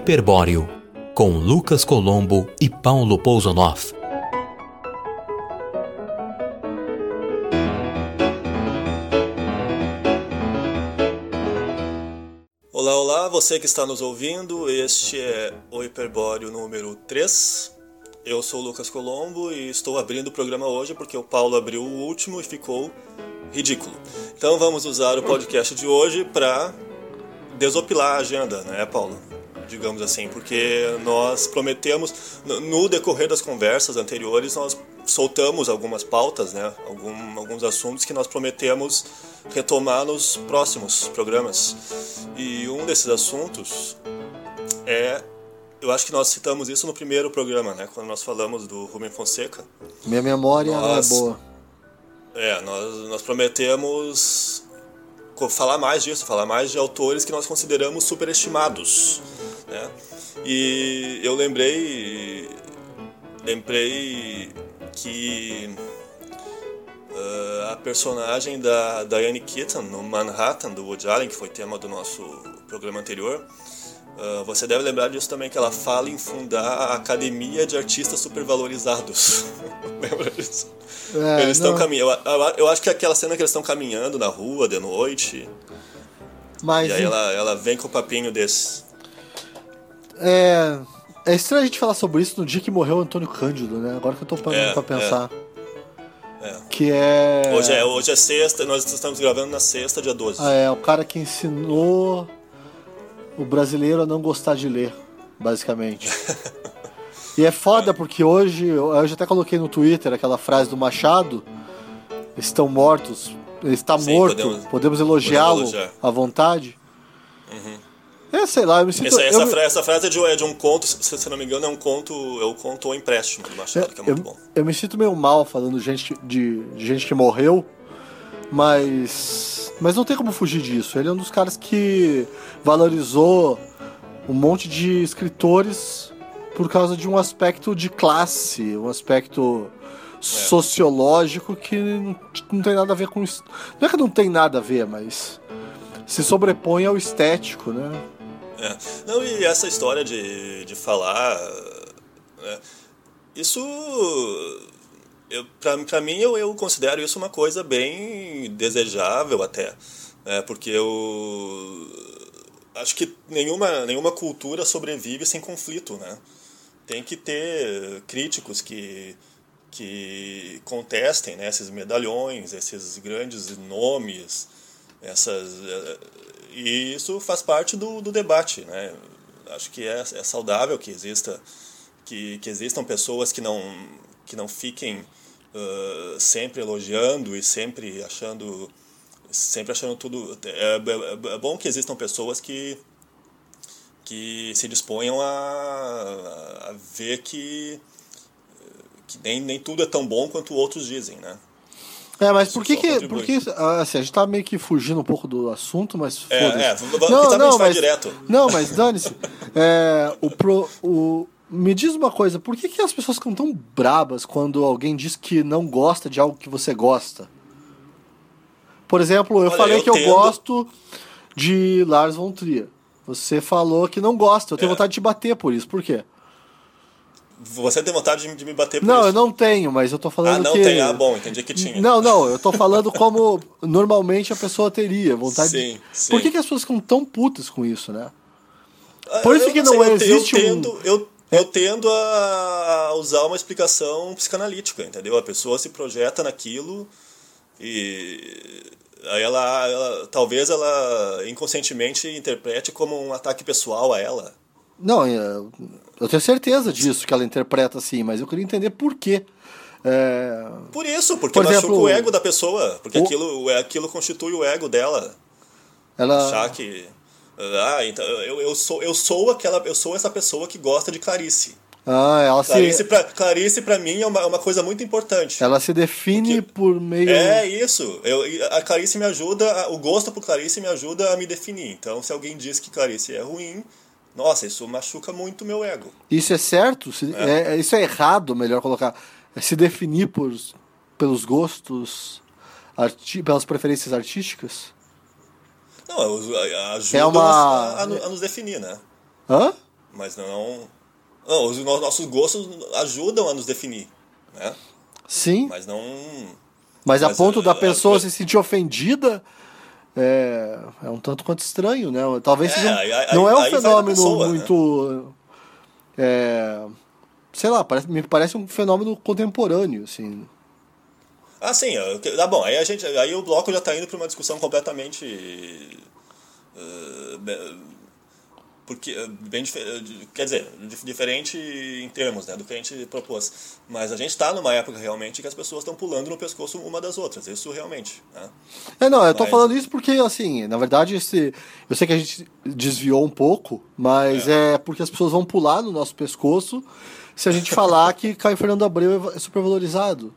Hiperbóreo, com Lucas Colombo e Paulo Pousonoff. Olá, olá, você que está nos ouvindo, este é o Hiperbóreo número 3. Eu sou o Lucas Colombo e estou abrindo o programa hoje porque o Paulo abriu o último e ficou ridículo. Então vamos usar o podcast de hoje para desopilar a agenda, né, Paulo? Digamos assim, porque nós prometemos, no decorrer das conversas anteriores, nós soltamos algumas pautas, né, algum, alguns assuntos que nós prometemos retomar nos próximos programas. E um desses assuntos é eu acho que nós citamos isso no primeiro programa, né? Quando nós falamos do Rubem Fonseca. Minha memória nós, não é boa. É, nós, nós prometemos falar mais disso, falar mais de autores que nós consideramos superestimados. Né? E eu lembrei, lembrei que uh, a personagem da Diane Keaton no Manhattan do Woody Allen, que foi tema do nosso programa anterior, Uh, você deve lembrar disso também, que ela fala em fundar a Academia de Artistas Supervalorizados. Lembra disso? É, eles estão caminhando. Eu, eu, eu, acho que é aquela cena que eles estão caminhando na rua de noite. Mas, e aí ela, ela vem com o papinho desse. É. É estranho a gente falar sobre isso no dia que morreu o Antônio Cândido, né? Agora que eu tô parando é, pra pensar. É. é. Que é... Hoje, é. hoje é sexta, nós estamos gravando na sexta, dia 12. Ah, é, o cara que ensinou o brasileiro a não gostar de ler, basicamente. e é foda porque hoje, eu já até coloquei no Twitter aquela frase do Machado: estão mortos, ele está Sim, morto, podemos, podemos elogiá-lo à vontade. Uhum. É, sei lá, eu me sinto. Essa, essa, eu, frase, essa frase é de, é de, um conto, se, se não me engano, é um conto, é o conto ou empréstimo do Machado, é, que é muito eu, bom. Eu me sinto meio mal falando gente, de, de gente que morreu, mas mas não tem como fugir disso. Ele é um dos caras que valorizou um monte de escritores por causa de um aspecto de classe, um aspecto é. sociológico que não, tem nada a ver com isso. Não é que não tem nada a ver, mas se sobrepõe ao estético, né? É. Não, e essa história de, de falar. Né? Isso eu, para mim, eu, eu considero isso uma coisa bem desejável até. Né? Porque eu acho que nenhuma, nenhuma cultura sobrevive sem conflito, né? Tem que ter críticos que, que contestem né, esses medalhões, esses grandes nomes, essas e isso faz parte do, do debate, né? Acho que é, é saudável que exista que, que existam pessoas que não que não fiquem uh, sempre elogiando e sempre achando sempre achando tudo é, é, é, bom que existam pessoas que que se disponham a, a ver que, que nem, nem tudo é tão bom quanto outros dizem, né? É, mas por que que, por que assim, a gente tá meio que fugindo um pouco do assunto, mas é, é, não, não, mas, direto. Não, mas dane-se. é, o, pro, o, me diz uma coisa, por que, que as pessoas ficam tão brabas quando alguém diz que não gosta de algo que você gosta? Por exemplo, eu Olha, falei eu que tendo... eu gosto de Lars von Trier. Você falou que não gosta. Eu tenho é. vontade de te bater por isso. Por quê? Você tem vontade de me bater por não, isso? Não, eu não tenho, mas eu tô falando Ah, não que... tem? Ah, bom, entendi que tinha. Não, não, eu tô falando como normalmente a pessoa teria vontade sim, de... Sim. Por que, que as pessoas ficam tão putas com isso, né? Ah, por isso eu que não, sei, existe eu tendo, um... Eu eu tendo a usar uma explicação psicanalítica, entendeu? A pessoa se projeta naquilo e aí ela, ela talvez ela inconscientemente interprete como um ataque pessoal a ela. Não, eu tenho certeza disso que ela interpreta assim, mas eu queria entender por quê. É... Por isso, porque Por machuca exemplo, o ego da pessoa, porque o... aquilo, aquilo constitui o ego dela. Ela... Achar que ah, então eu, eu, sou, eu sou aquela. Eu sou essa pessoa que gosta de Clarice. Ah, ela Clarice se... pra, Clarice pra mim é uma, uma coisa muito importante. Ela se define Porque... por meio. É isso. Eu, a Clarice me ajuda, o gosto por Clarice me ajuda a me definir. Então, se alguém diz que Clarice é ruim, nossa, isso machuca muito meu ego. Isso é certo? É. É, isso é errado, melhor colocar. É se definir por, pelos gostos, arti pelas preferências artísticas? Não, ajuda é uma... a, a, a, nos definir, né? Hã? mas não, não os nossos gostos ajudam a nos definir, né? Sim. Mas não. Mas, mas a ponto é, da é, pessoa é, se sentir ofendida é, é um tanto quanto estranho, né? Talvez É, seja um- não é um fenômeno pessoa, né? muito. é, sei lá, parece, me parece um fenômeno contemporâneo, assim. Ah, sim. Tá bom. Aí a gente, aí o bloco já tá indo para uma discussão completamente be- porque eh, bem eh, quer dizer dif- diferente em termos né, do que a gente propôs mas a gente está numa época realmente que as pessoas estão pulando no pescoço uma das outras isso realmente né? É, não, eu tô Mas- falando isso porque, assim, na verdade, esse, eu sei que a gente desviou um pouco, mas é. porque as pessoas vão pular no nosso pescoço se a gente falar que Caio Fernando Abreu é supervalorizado.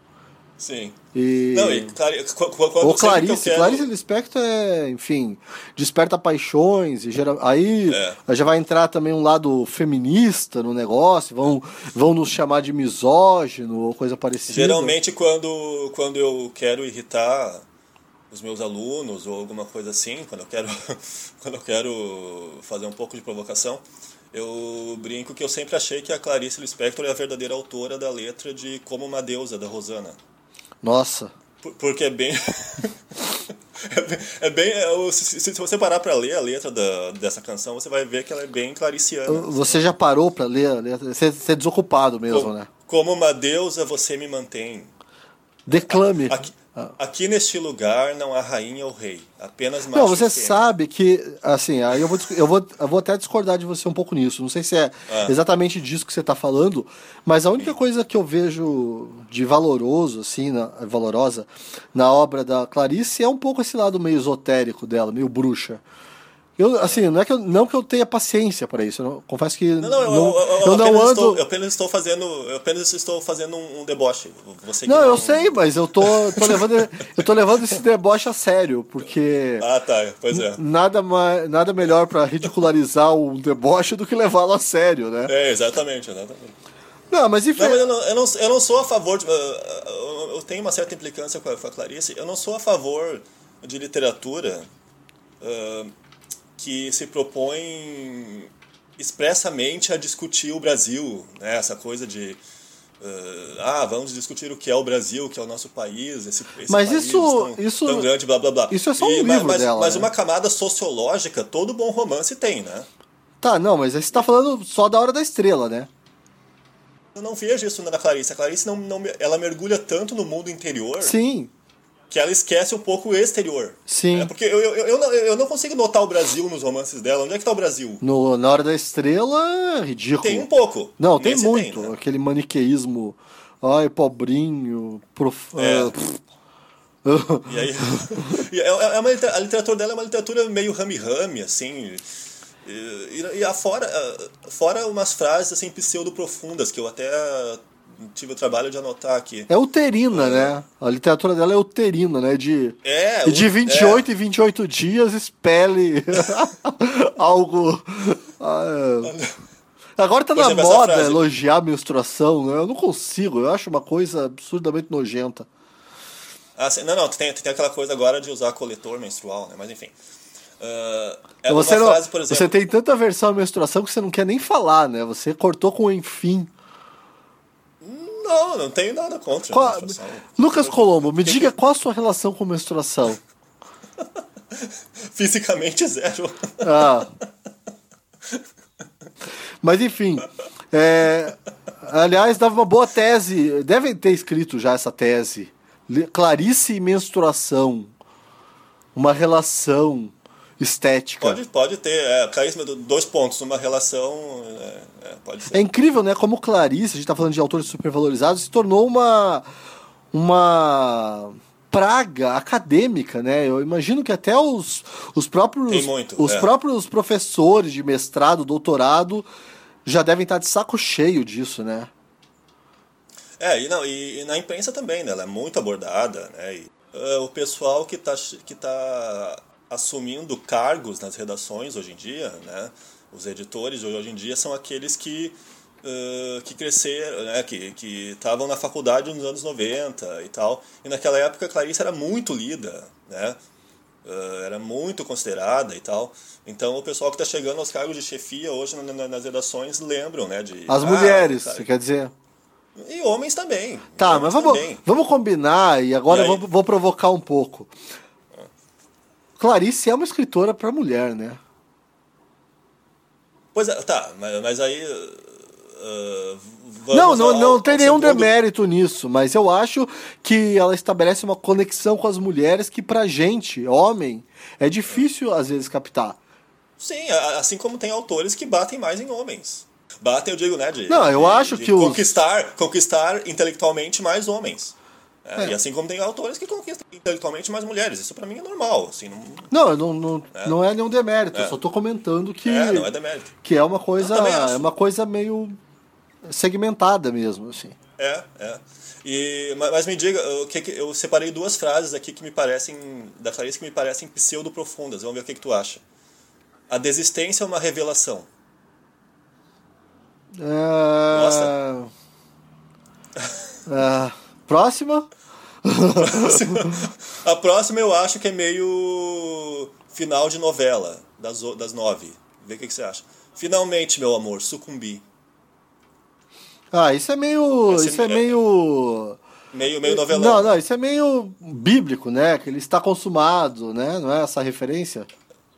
Sim E... não e clari- qu- qu- quando Ou sempre que eu Clarice, quero- Clarice Lispector é, enfim, desperta paixões e gera... aí É. já vai entrar também um lado feminista no negócio, vão, vão nos chamar de misógino ou coisa parecida. Geralmente quando, quando eu quero irritar os meus alunos ou alguma coisa assim, quando eu quero quando eu quero fazer um pouco de provocação, eu brinco que eu sempre achei que a Clarice Lispector é a verdadeira autora da letra de Como uma Deusa da Rosana. Nossa. Por- Porque é bem é bem, é bem é, se, você parar para ler a letra da, dessa canção, você vai ver que ela é bem clariciana. Você já parou pra ler a letra? Você, você é desocupado mesmo, como, né? como uma deusa você me mantém. Declame. Aqui, aqui neste lugar não há rainha ou rei, apenas macho Não, você sabe que, assim, aí eu vou, eu, vou, eu vou até discordar de você um pouco nisso. Não sei se é Ah. exatamente disso que você está falando, mas a única coisa que eu vejo de valoroso, assim, na, valorosa, na obra da Clarice é um pouco esse lado meio esotérico dela, meio bruxa. Eu, assim, não é que eu, não que eu tenha paciência para isso. Não- confesso que Não, não, eu, não, eu, eu, eu não apenas ando. estou, eu apenas estou fazendo, eu apenas estou fazendo um, um deboche. Você Não, eu sei, mas eu tô, tô levando, eu tô levando esse deboche a sério, porque Ah, tá, pois é. nada, mais, nada melhor pra ridicularizar um deboche do que levá-lo a sério, né? É, exatamente, exatamente. Não, mas enfim. Não, mas eu não, eu não, eu não sou a favor de. Eu tenho uma certa implicância com a, com a Clarice. Eu não sou a favor de literatura uh, que se propõe expressamente a discutir o Brasil, né? Essa coisa de. uh, ah, vamos discutir o que é o Brasil, o que é o nosso país, esse, esse Mas país isso- tão, isso- tão grande, blá blá blá. isso é só um E- livro mas, dela, Mas né? uma camada sociológica, todo bom romance tem, né? Tá, não, mas aí você tá falando só da hora da estrela, né? Eu não vejo isso na Clarice. A Clarice não, não, ela mergulha tanto no mundo interior Sim, que ela esquece um pouco o exterior. sim. É porque eu, eu, eu, não, eu não consigo notar o Brasil nos romances dela. Onde é que tá o Brasil? No, na hora da estrela, ridículo. Tem um pouco. Não, tem muito. né? Aquele maniqueísmo. Ai, pobrinho. Prof... É. pff. E aí, é, é uma, a literatura dela é uma literatura meio rame-rame, assim. E, e, e afora, ah, fora umas frases assim pseudo-profundas que eu até tive o trabalho de anotar aqui. É uterina, né? A literatura dela é uterina, né? De, É, e de o- 28 em 28 dias expele algo. Ah, é. Agora tá Por na exemplo, moda elogiar a menstruação, né? Eu não consigo, eu acho uma coisa absurdamente nojenta. Ah, sim, não, não, tem, tem aquela coisa agora de usar coletor menstrual, né? Mas enfim. Ah, é você, não- frase, exemplo. você tem tanta versão à menstruação que você não quer nem falar, né? Você cortou com enfim. Não, não tenho nada contra. Qual- menstruação. Lucas Colombo, me diga qual a sua relação com menstruação. Fisicamente zero. Ah. Mas enfim. é, aliás, dava uma boa tese. Devem ter escrito já essa tese. Clarice e menstruação. Uma relação estética. Pode, pode ter, é, carisma, do- dois pontos, uma relação. É, é, pode ser. É incrível, né? Como Clarice, a gente tá falando de autores supervalorizados, se tornou uma. Uma praga acadêmica, né? Eu imagino que até os, os próprios muito, os é. próprios professores de mestrado, doutorado já devem estar de saco cheio disso, né? É, e, não, e, e na imprensa também, né? Ela é muito abordada, né? E, é, o pessoal que está que tá assumindo cargos nas redações hoje em dia, né? Os editores hoje em dia são aqueles que eh, que cresceram, né? Que que estavam na faculdade nos anos 90 e tal. E naquela época a Clarice era muito lida, né? uh, era muito considerada e tal. Então o pessoal que está chegando aos cargos de chefia hoje na, na, nas redações lembram, né? De, As ah, mulheres, você quer dizer? E homens também. Tá, homens mas vamos, também. vamos combinar e agora E aí? eu vou, vou provocar um pouco. Clarice é uma escritora para mulher, né? Pois é, tá, mas, mas aí. uh, não, não, ao- não tem nenhum segundo- demérito nisso, mas eu acho que ela estabelece uma conexão com as mulheres que pra gente, homem, é difícil às vezes captar. Sim, assim como tem autores que batem mais em homens. Batem, eu digo, né? De, Não, eu de- acho de que os- conquistar, conquistar intelectualmente mais homens. Né? É. E assim como tem autores que conquistam intelectualmente mais mulheres. Isso pra mim é normal. Assim, não, Não, não, não, não é nenhum demérito, eu É. só tô comentando que é, não é demérito. que é uma coisa, é uma coisa meio segmentada mesmo, assim. É, é. E, ma- mas me diga, o que que- eu separei duas frases aqui que me parecem, da Clarice, que me parecem pseudo-profundas. Vamos ver o que, que tu acha. A desistência é uma revelação. É... É, Próxima? A próxima eu acho que é meio final de novela, das, das nove. Vê o que, que você acha. Finalmente, meu amor, sucumbi. Ah, isso é meio. Esse Isso é é- meio. Meio, meio novelão. Não, não, isso é meio bíblico, né? Que ele está consumado, né? Não é essa referência?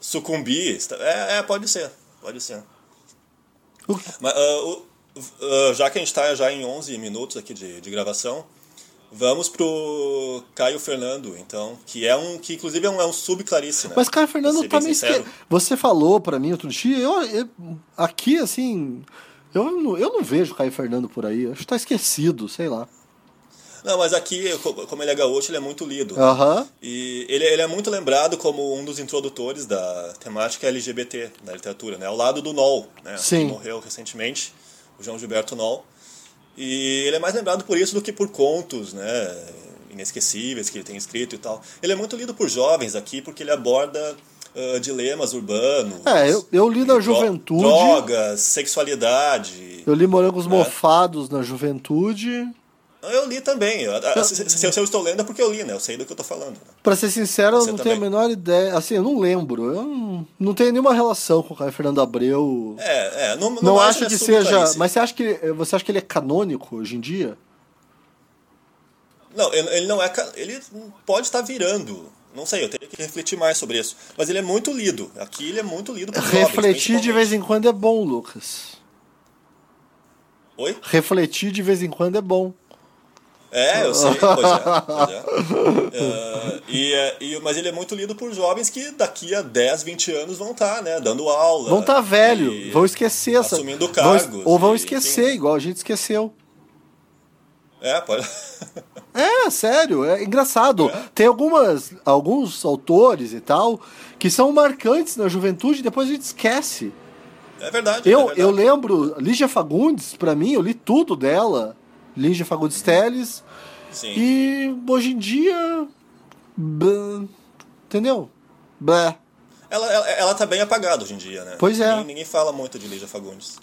Sucumbi. É, é, pode ser. Pode ser. Mas, o- ah, já que a gente está já em 11 minutos aqui de, de gravação, vamos pro Caio Fernando, então, que é um que inclusive é um, é um sub-clarice, né? Mas, Caio Fernando, tá meio esque... Você falou pra mim outro dia, eu, eu- aqui, assim. Eu não, eu não vejo Caio Fernando por aí. Acho que tá esquecido, sei lá. Não, mas aqui, co- como ele é gaúcho, ele é muito lido. Aham. E ele, ele é muito lembrado como um dos introdutores da temática LGBT na literatura, né? Ao lado do Noll, né? Sim. Que morreu recentemente, o João Gilberto Noll. E ele é mais lembrado por isso do que por contos, né? Inesquecíveis que ele tem escrito e tal. Ele é muito lido por jovens aqui porque ele aborda ah, dilemas urbanos. É, eu, eu li na juventude. Drogas, sexualidade. Eu li Morangos É. Mofados na juventude. Eu li também. Eu- ah, Se, se- se eu estou lendo é porque eu li, né? Eu sei do que eu estou falando. né? Pra ser sincero, eu Você não tenho a também. menor ideia. Assim, eu não lembro. Eu não, não tenho nenhuma relação com o Caio Fernando Abreu. É, é. Não, não, não acho que seja. Mas você acha que você acha que ele é canônico hoje em dia? Não, ele não é. Ele pode estar virando. Não sei, eu teria que refletir mais sobre isso. Mas ele é muito lido. Aqui ele é muito lido por jovens, Refletir de vez em quando é bom, Lucas. Oi? Refletir de vez em quando é bom. É, eu sei, pois é. Pois é. Ah, e, é- e- mas ele é muito lido por jovens que daqui a 10, 20 anos vão estar, né? Dando aula. Vão estar tá velho, vão esquecer essa. Assumindo vão- cargos. ou vão e, esquecer, enfim. igual a gente esqueceu. É, pode. É, sério, é engraçado. É? Tem algumas, alguns autores e tal que são marcantes na juventude e depois a gente esquece. É verdade. é Eu, verdade. eu lembro, Lígia Fagundes, pra mim, eu li tudo dela. Lígia Fagundes Teles. Sim. E hoje em dia. blá, entendeu? Blá. Ela, ela, ela tá bem apagada hoje em dia, né? Pois é. Ninguém, ninguém fala muito de Lígia Fagundes.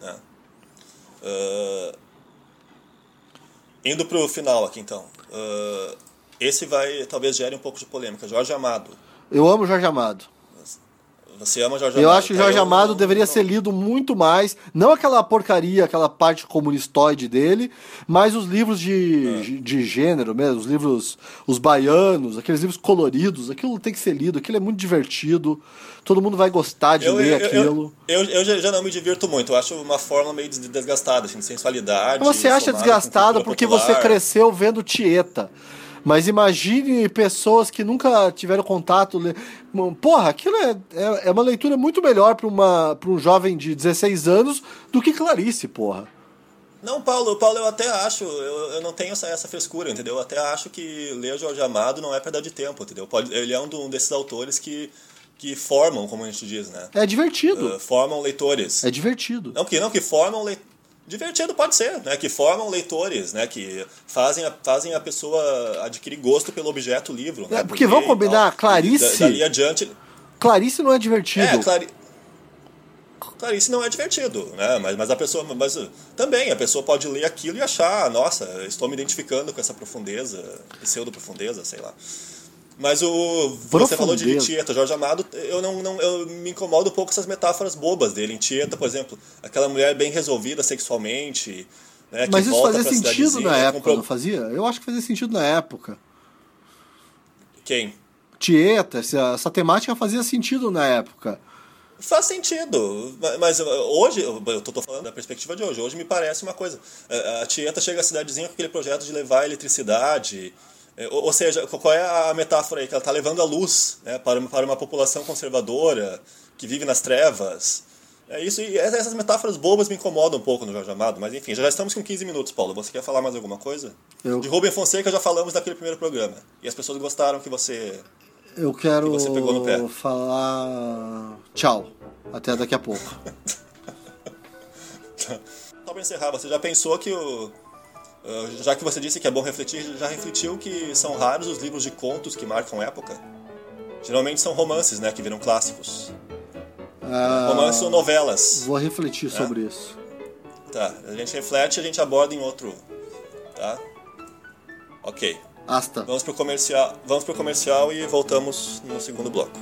né? Ah, indo pro final aqui, então. Ah, esse vai, talvez gere um pouco de polêmica. Jorge Amado. Eu amo Jorge Amado. Você ama Jorge Eu Amado? acho que? Jorge Eu Amado não- deveria não- ser lido muito mais. Não aquela porcaria, aquela parte comunistoide dele, mas os livros de, de gênero mesmo, os livros, os baianos, aqueles livros coloridos. Aquilo tem que ser lido, aquilo é muito divertido. Todo mundo vai gostar de Eu, ler eu, eu, aquilo. eu, eu já- já não me divirto muito. Eu acho uma forma meio des- desgastada, assim, de sensualidade. Você acha cultura porque popular. você cresceu vendo Tieta. Mas imagine pessoas que nunca tiveram contato. le- Porra, aquilo é, é, é uma leitura muito melhor para um jovem de 16 anos do que Clarice, porra. Não, Paulo, Paulo, eu até acho, eu, eu não tenho essa, essa frescura, entendeu? Eu até acho que ler Jorge Amado não é perda de tempo, entendeu? Pode, ele é um, um desses autores que, que formam, como a gente diz, né? É divertido. Uh, formam leitores. É divertido. Não que, não que formam leitores. Divertido pode ser, né? Que formam leitores, né? Que fazem a, fazem a pessoa adquirir gosto pelo objeto livro. Né? É, porque vamos combinar, tal. Clarice- E da- dali adiante. Clarice não é divertido. É, Clari... Clarice não é divertido, né? Mas, mas a pessoa. Mas também, a pessoa pode ler aquilo e achar, nossa, estou me identificando com essa profundeza, pseudo-profundeza, sei lá. Mas o. Você falou de Tieta, Jorge Amado, eu não, não eu me incomodo um pouco com essas metáforas bobas dele. Em Tieta, por exemplo, aquela mulher bem resolvida sexualmente. Né, Mas isso fazia sentido na época, comprou... não fazia? Eu acho que fazia sentido na época. Quem? Tieta, essa, essa temática fazia sentido na época. Faz sentido, mas hoje, eu tô, falando da perspectiva de hoje, hoje me parece uma coisa. A Tieta chega à cidadezinha com aquele projeto de levar eletricidade, ou seja, qual é a metáfora aí? Que ela está levando a luz né, para, para uma população conservadora, que vive nas trevas. É isso, e essas metáforas bobas me incomodam um pouco no Jorge Amado, mas enfim, já estamos com 15 minutos, Paulo. Você quer falar mais alguma coisa? Eu... De Rubem Fonseca já falamos naquele primeiro programa. E as pessoas gostaram que você. Eu quero que você pegou no pé. falar. Tchau. Até daqui a pouco. Só para encerrar, você já pensou que o ah, já que você disse que é bom refletir, já refletiu que são raros os livros de contos que marcam época? Geralmente são romances, né, que viram clássicos. Ah, romances ou novelas. Vou refletir né? sobre isso. Tá, a gente reflete e a gente aborda em outro. Tá? Ok. Asta. Vamos pro comercial, vamos pro comercial e voltamos no segundo bloco.